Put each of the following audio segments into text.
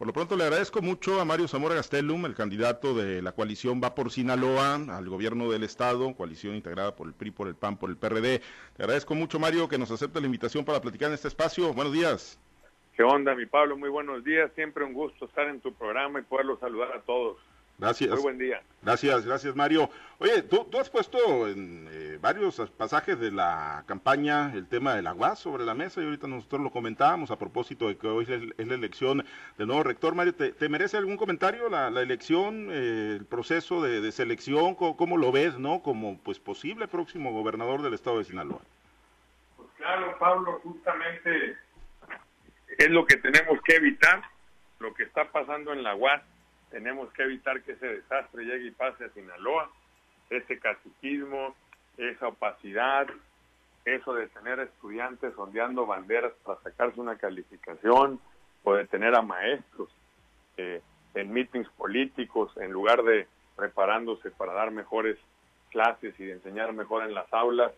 Por lo pronto le agradezco mucho a Mario Zamora Gastelum, el candidato de la coalición Va por Sinaloa al gobierno del estado, coalición integrada por el PRI, por el PAN, por el PRD. Le agradezco mucho, Mario, que nos acepte la invitación para platicar en este espacio. Buenos días. ¿Qué onda, mi Pablo? Muy buenos días. Siempre un gusto estar en tu programa y poderlo saludar a todos. Gracias. Muy buen día. Gracias, gracias Mario. Oye, tú, has puesto en eh, varios pasajes de la campaña el tema del agua sobre la mesa y ahorita nosotros lo comentábamos a propósito de que hoy es, la elección del nuevo rector. Mario, ¿te, merece algún comentario la, elección, eh, el proceso de, selección? ¿cómo, lo ves, no? Como pues posible próximo gobernador del estado de Sinaloa. Pues claro, Pablo, justamente es lo que tenemos que evitar, lo que está pasando en la UAS tenemos que evitar que ese desastre llegue y pase a Sinaloa, ese caciquismo, esa opacidad, eso de tener estudiantes ondeando banderas para sacarse una calificación o de tener a maestros eh, en meetings políticos en lugar de preparándose para dar mejores clases y de enseñar mejor en las aulas,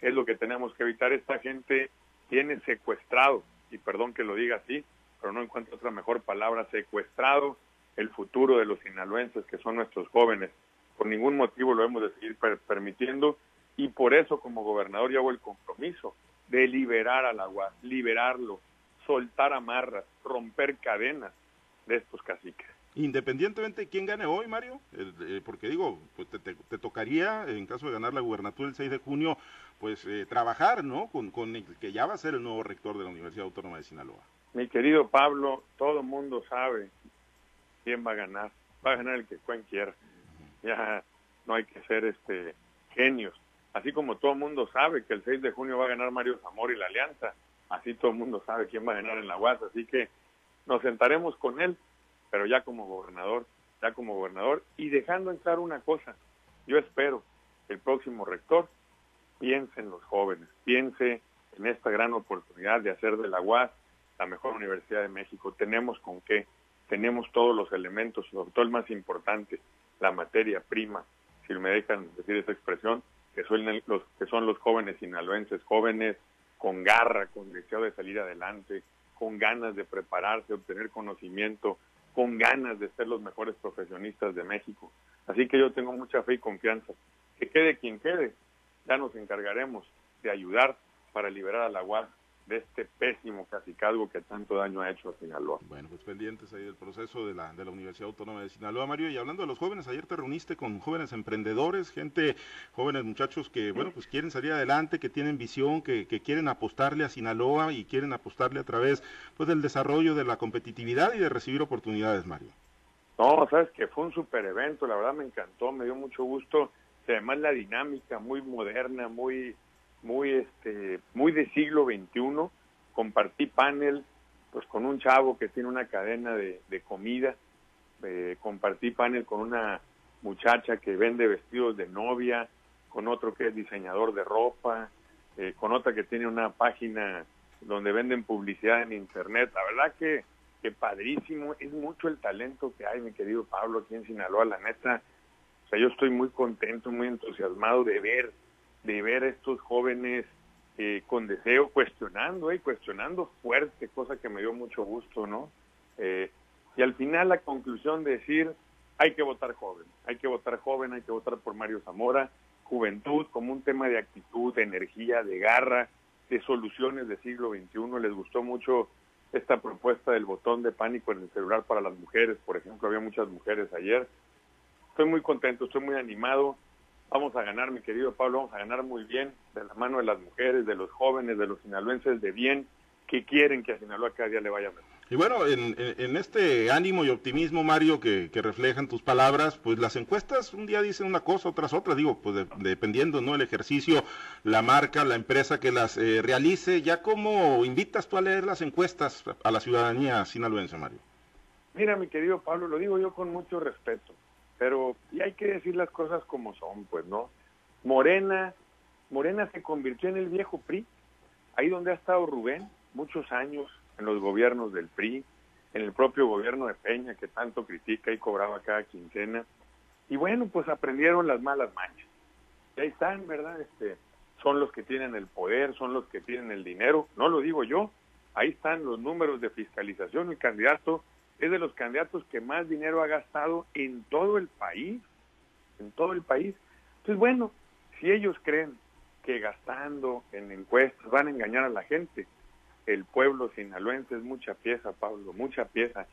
es lo que tenemos que evitar. Esta gente tiene secuestrado, y perdón que lo diga así, pero no encuentro otra mejor palabra, secuestrado el futuro de los sinaloenses, que son nuestros jóvenes. Por ningún motivo lo hemos de seguir permitiendo y por eso como gobernador yo hago el compromiso de liberar al agua, liberarlo, soltar amarras, romper cadenas de estos caciques. Independientemente de quién gane hoy, Mario, eh, porque digo, pues te, tocaría, en caso de ganar la gubernatura el 6 de junio, pues eh, trabajar, ¿no? Con, con el que ya va a ser el nuevo rector de la Universidad Autónoma de Sinaloa. Mi querido Pablo, todo mundo sabe quién va a ganar. Va a ganar el que Cuen quiera. Ya no hay que ser este genios. Así como todo el mundo sabe que el 6 de junio va a ganar Mario Zamora y la Alianza, así todo el mundo sabe quién va a ganar en la UAS. Así que nos sentaremos con él, pero ya como gobernador, ya como gobernador, y dejando entrar una cosa. Yo espero que el próximo rector piense en los jóvenes, piense en esta gran oportunidad de hacer de la UAS la mejor universidad de México. Tenemos con qué tenemos todos los elementos, sobre todo el más importante, la materia prima, si me dejan decir esa expresión, que son los, que son los jóvenes sinaloenses, jóvenes con garra, con deseo de salir adelante, con ganas de prepararse, obtener conocimiento, con ganas de ser los mejores profesionistas de México. Así que yo tengo mucha fe y confianza. Que quede quien quede, ya nos encargaremos de ayudar para liberar a la UAS de este pésimo cacicazgo que tanto daño ha hecho a Sinaloa. Bueno, pues pendientes ahí del proceso de la, de la Universidad Autónoma de Sinaloa, Mario, y hablando de los jóvenes, ayer te reuniste con jóvenes emprendedores, gente, jóvenes muchachos que, bueno, pues quieren salir adelante, que tienen visión, que, que quieren apostarle a Sinaloa y quieren apostarle a través, pues, del desarrollo de la competitividad y de recibir oportunidades, Mario. No, sabes que fue un super evento, la verdad me encantó, me dio mucho gusto, además la dinámica muy moderna, muy muy este muy de siglo XXI compartí panel pues con un chavo que tiene una cadena de, comida eh, compartí panel con una muchacha que vende vestidos de novia con otro que es diseñador de ropa eh, con otra que tiene una página donde venden publicidad en internet. La verdad que que padrísimo es mucho el talento que hay mi querido Pablo aquí en Sinaloa la neta. O sea yo estoy muy contento muy entusiasmado de ver de ver a estos jóvenes eh, con deseo cuestionando, eh, cuestionando fuerte, cosa que me dio mucho gusto, ¿no? Eh, y al final la conclusión de decir, hay que votar joven, hay que votar joven, hay que votar por Mario Zamora, juventud como un tema de actitud, de energía, de garra, de soluciones del siglo XXI. Les gustó mucho esta propuesta del botón de pánico en el celular para las mujeres, por ejemplo, había muchas mujeres ayer. Estoy muy contento, estoy muy animado vamos a ganar, mi querido Pablo, vamos a ganar muy bien de la mano de las mujeres, de los jóvenes, de los sinaloenses de bien que quieren que a Sinaloa cada día le vaya mejor. Y bueno, en, este ánimo y optimismo, Mario, que, reflejan tus palabras, pues las encuestas un día dicen una cosa, otras otra, digo, pues dependiendo, ¿no? El ejercicio, la marca, la empresa que las eh, realice, ¿ya cómo invitas tú a leer las encuestas a la ciudadanía sinaloense, Mario? Mira, mi querido Pablo, lo digo yo con mucho respeto pero y hay que decir las cosas como son, pues, ¿no? Morena, Morena se convirtió en el viejo PRI, ahí donde ha estado Rubén, muchos años en los gobiernos del PRI, en el propio gobierno de Peña, que tanto critica y cobraba cada quincena, y bueno, pues aprendieron las malas manchas. Y ahí están, ¿verdad? Este, son los que tienen el poder, son los que tienen el dinero, no lo digo yo, ahí están los números de fiscalización, el candidato es de los candidatos que más dinero ha gastado en todo el país, en todo el país. Entonces, bueno, si ellos creen que gastando en encuestas van a engañar a la gente, el pueblo sinaloense es mucha pieza, Pablo, mucha pieza.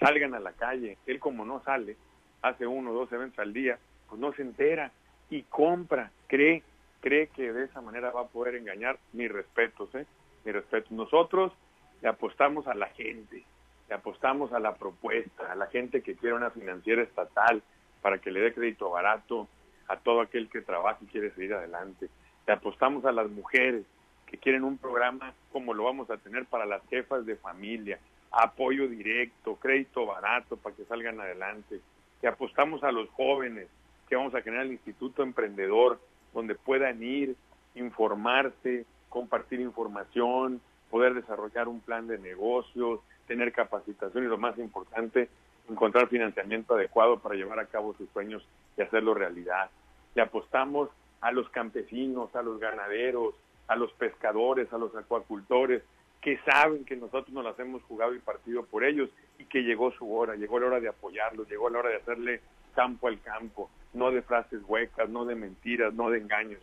Salgan a la calle, él como no sale, hace uno o dos eventos al día, pues no se entera y compra, cree, cree que de esa manera va a poder engañar. Mis respetos, ¿eh? Mis respetos. Nosotros le apostamos a la gente, le apostamos a la propuesta, a la gente que quiere una financiera estatal para que le dé crédito barato a todo aquel que trabaja y quiere seguir adelante. Le apostamos a las mujeres que quieren un programa como lo vamos a tener para las jefas de familia, apoyo directo, crédito barato para que salgan adelante. Le apostamos a los jóvenes que vamos a generar el Instituto Emprendedor, donde puedan ir, informarse, compartir información, poder desarrollar un plan de negocios, tener capacitación y lo más importante, encontrar financiamiento adecuado para llevar a cabo sus sueños y hacerlo realidad. Le apostamos a los campesinos, a los ganaderos, a los pescadores, a los acuacultores, que saben que nosotros nos las hemos jugado y partido por ellos y que llegó su hora, llegó la hora de apoyarlos, llegó la hora de hacerle campo al campo, no de frases huecas, no de mentiras, no de engaños.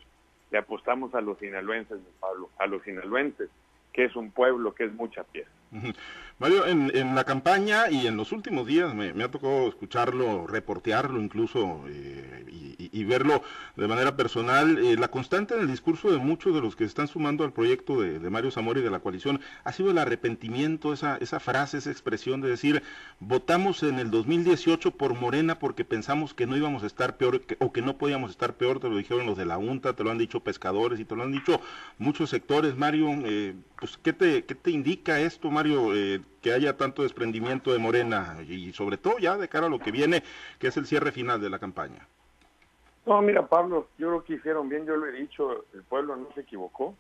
Le apostamos a los sinaloenses, Pablo, a los sinaloenses que es un pueblo que es mucha pieza. Mario, en, la campaña y en los últimos días me, ha tocado escucharlo, reportearlo incluso eh, y, verlo de manera personal. Eh, la constante en el discurso de muchos de los que están sumando al proyecto de, Mario Zamora y de la coalición ha sido el arrepentimiento, esa, esa frase, esa expresión de decir, votamos en el 2018 por Morena porque pensamos que no íbamos a estar peor o que no podíamos estar peor, te lo dijeron los de la UNTA, te lo han dicho pescadores y te lo han dicho muchos sectores. Mario, eh, pues, ¿qué te, ¿qué te indica esto, Mario? Eh, que haya tanto desprendimiento de Morena y sobre todo ya de cara a lo que viene, que es el cierre final de la campaña. No, mira, Pablo, yo creo que hicieron bien, yo lo he dicho, el pueblo no se equivocó,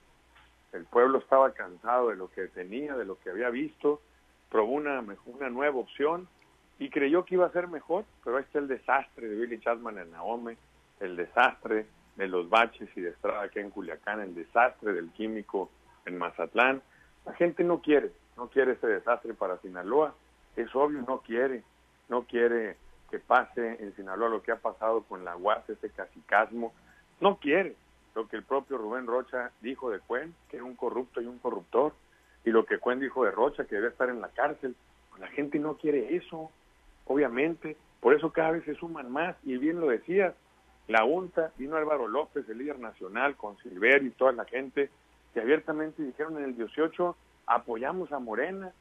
el pueblo estaba cansado de lo que tenía, de lo que había visto, probó una, una nueva opción y creyó que iba a ser mejor, pero ahí está el desastre de Billy Chapman en Naome, el desastre de los baches y de Estrada aquí en Culiacán, el desastre del químico en Mazatlán. La gente no quiere, no quiere ese desastre para Sinaloa, es obvio, no quiere, no quiere que pase en Sinaloa lo que ha pasado con la UAS, ese casicasmo, no quiere lo que el propio Rubén Rocha dijo de Cuen, que era un corrupto y un corruptor, y lo que Cuen dijo de Rocha, que debe estar en la cárcel. La gente no quiere eso, obviamente, por eso cada vez se suman más, y bien lo decías, la UNTA, vino Álvaro López, el líder nacional, con Silver y toda la gente, que abiertamente dijeron en el 18, apoyamos a Morena,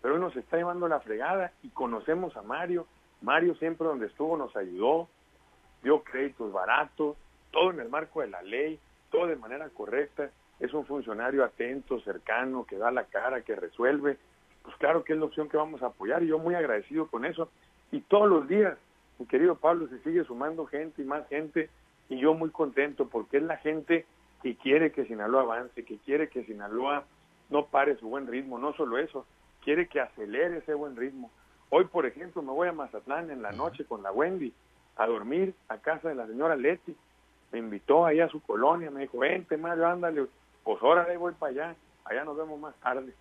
pero hoy nos está llevando la fregada y conocemos a Mario. Mario siempre donde estuvo nos ayudó, dio créditos baratos, todo en el marco de la ley, todo de manera correcta. Es un funcionario atento, cercano, que da la cara, que resuelve. Pues claro que es la opción que vamos a apoyar y yo muy agradecido con eso. Y todos los días, mi querido Pablo, se sigue sumando gente y más gente y yo muy contento porque es la gente que quiere que Sinaloa avance, que quiere que Sinaloa no pare su buen ritmo, no solo eso, quiere que acelere ese buen ritmo. Hoy, por ejemplo, me voy a Mazatlán en la noche con la Wendy a dormir a casa de la señora Leti. Me invitó ahí a su colonia, me dijo, vente Mario, ándale, pues ahora voy para allá, allá nos vemos más tarde.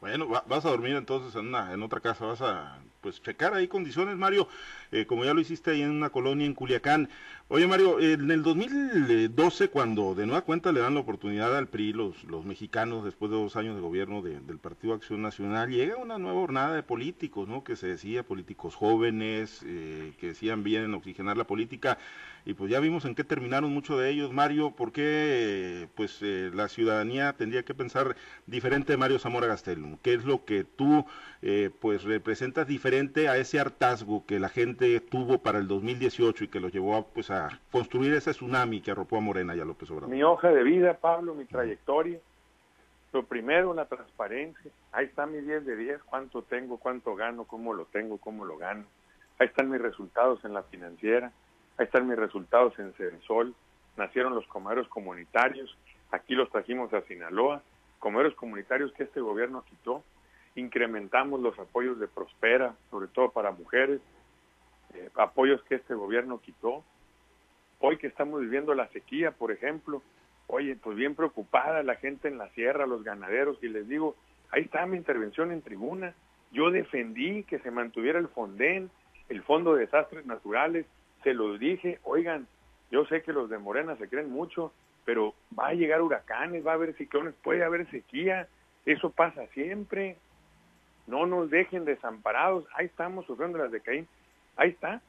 Bueno, vas a dormir entonces en, una, en otra casa, vas a pues checar ahí condiciones, Mario, eh, como ya lo hiciste ahí en una colonia en Culiacán. Oye, Mario, en el 2012, cuando de nueva cuenta le dan la oportunidad al PRI, los, los mexicanos, después de dos años de gobierno del Partido Acción Nacional, llega una nueva jornada de políticos, ¿no? Que se decía políticos jóvenes, eh, que decían bien oxigenar la política, y pues ya vimos en qué terminaron muchos de ellos, Mario, ¿por qué pues eh, la ciudadanía tendría que pensar diferente de Mario Zamora Gastelum? ¿Qué es lo que tú pues representas diferente a ese hartazgo que la gente tuvo para el 2018 y que lo llevó a, pues, a construir ese tsunami que arropó a Morena y a López Obrador? Mi hoja de vida, Pablo, mi trayectoria. Lo primero, la transparencia. Ahí está mi 10 de 10, cuánto tengo, cuánto gano, cómo lo tengo, cómo lo gano. Ahí están mis resultados en la financiera, ahí están mis resultados en Censol. Nacieron los comeros comunitarios, aquí los trajimos a Sinaloa, comeros comunitarios que este gobierno quitó. Incrementamos los apoyos de Prospera, sobre todo para mujeres, eh, apoyos que este gobierno quitó. Hoy que estamos viviendo la sequía, por ejemplo, oye, pues bien preocupada la gente en la sierra, los ganaderos, y les digo, ahí está mi intervención en tribuna, Yo defendí que se mantuviera el Fonden, el Fondo de Desastres Naturales, se los dije, oigan, yo sé que los de Morena se creen mucho, pero va a llegar huracanes, va a haber ciclones, puede haber sequía, eso pasa siempre. No nos dejen desamparados, ahí estamos sufriendo las de Caín, ahí está.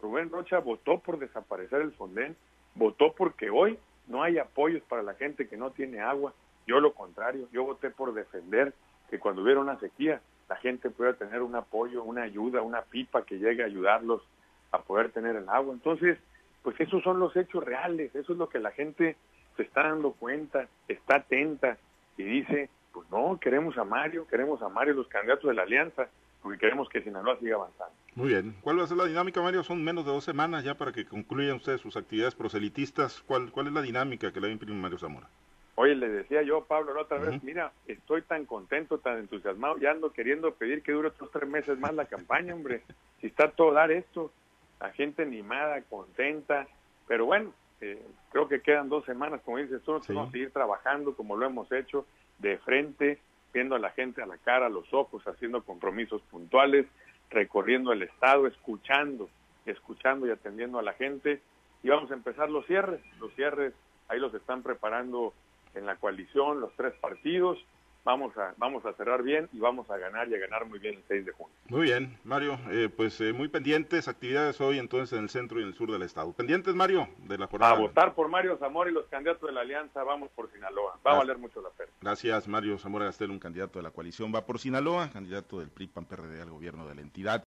Rubén Rocha votó por desaparecer el Fonden, votó porque hoy no hay apoyos para la gente que no tiene agua. Yo lo contrario, yo voté por defender que cuando hubiera una sequía la gente pueda tener un apoyo, una ayuda, una pipa que llegue a ayudarlos a poder tener el agua. Entonces, pues esos son los hechos reales, eso es lo que la gente se está dando cuenta, está atenta y dice, pues no, queremos a Mario, queremos a Mario los candidatos de la alianza, porque queremos que Sinaloa siga avanzando. Muy bien. ¿Cuál va a ser la dinámica, Mario? Son menos de dos semanas ya para que concluyan ustedes sus actividades proselitistas. ¿Cuál, cuál es la dinámica que le va a imprimir Mario Zamora? Oye, le decía yo, Pablo, la otra vez, mira, estoy tan contento, tan entusiasmado, ya ando queriendo pedir que dure otros tres meses más la campaña, hombre. Si está todo dar esto, la gente animada, contenta, pero bueno, eh, creo que quedan dos semanas, como dices tú, vamos a seguir trabajando como lo hemos hecho, de frente, viendo a la gente a la cara, a los ojos, haciendo compromisos puntuales, recorriendo el Estado, escuchando, escuchando y atendiendo a la gente. Y vamos a empezar los cierres. Los cierres ahí los están preparando en la coalición los tres partidos vamos a, vamos a cerrar bien y vamos a ganar y a ganar muy bien el 6 de junio. Muy bien, Mario, eh, pues eh, muy pendientes, actividades hoy entonces en el centro y en el sur del estado. Pendientes, Mario, de la jornada. A votar por Mario Zamora y los candidatos de la alianza, vamos por Sinaloa. Va a valer mucho la pena. Gracias, Mario Zamora Gastel, un candidato de la coalición, va por Sinaloa, candidato del PRI PAN PRD al gobierno de la entidad.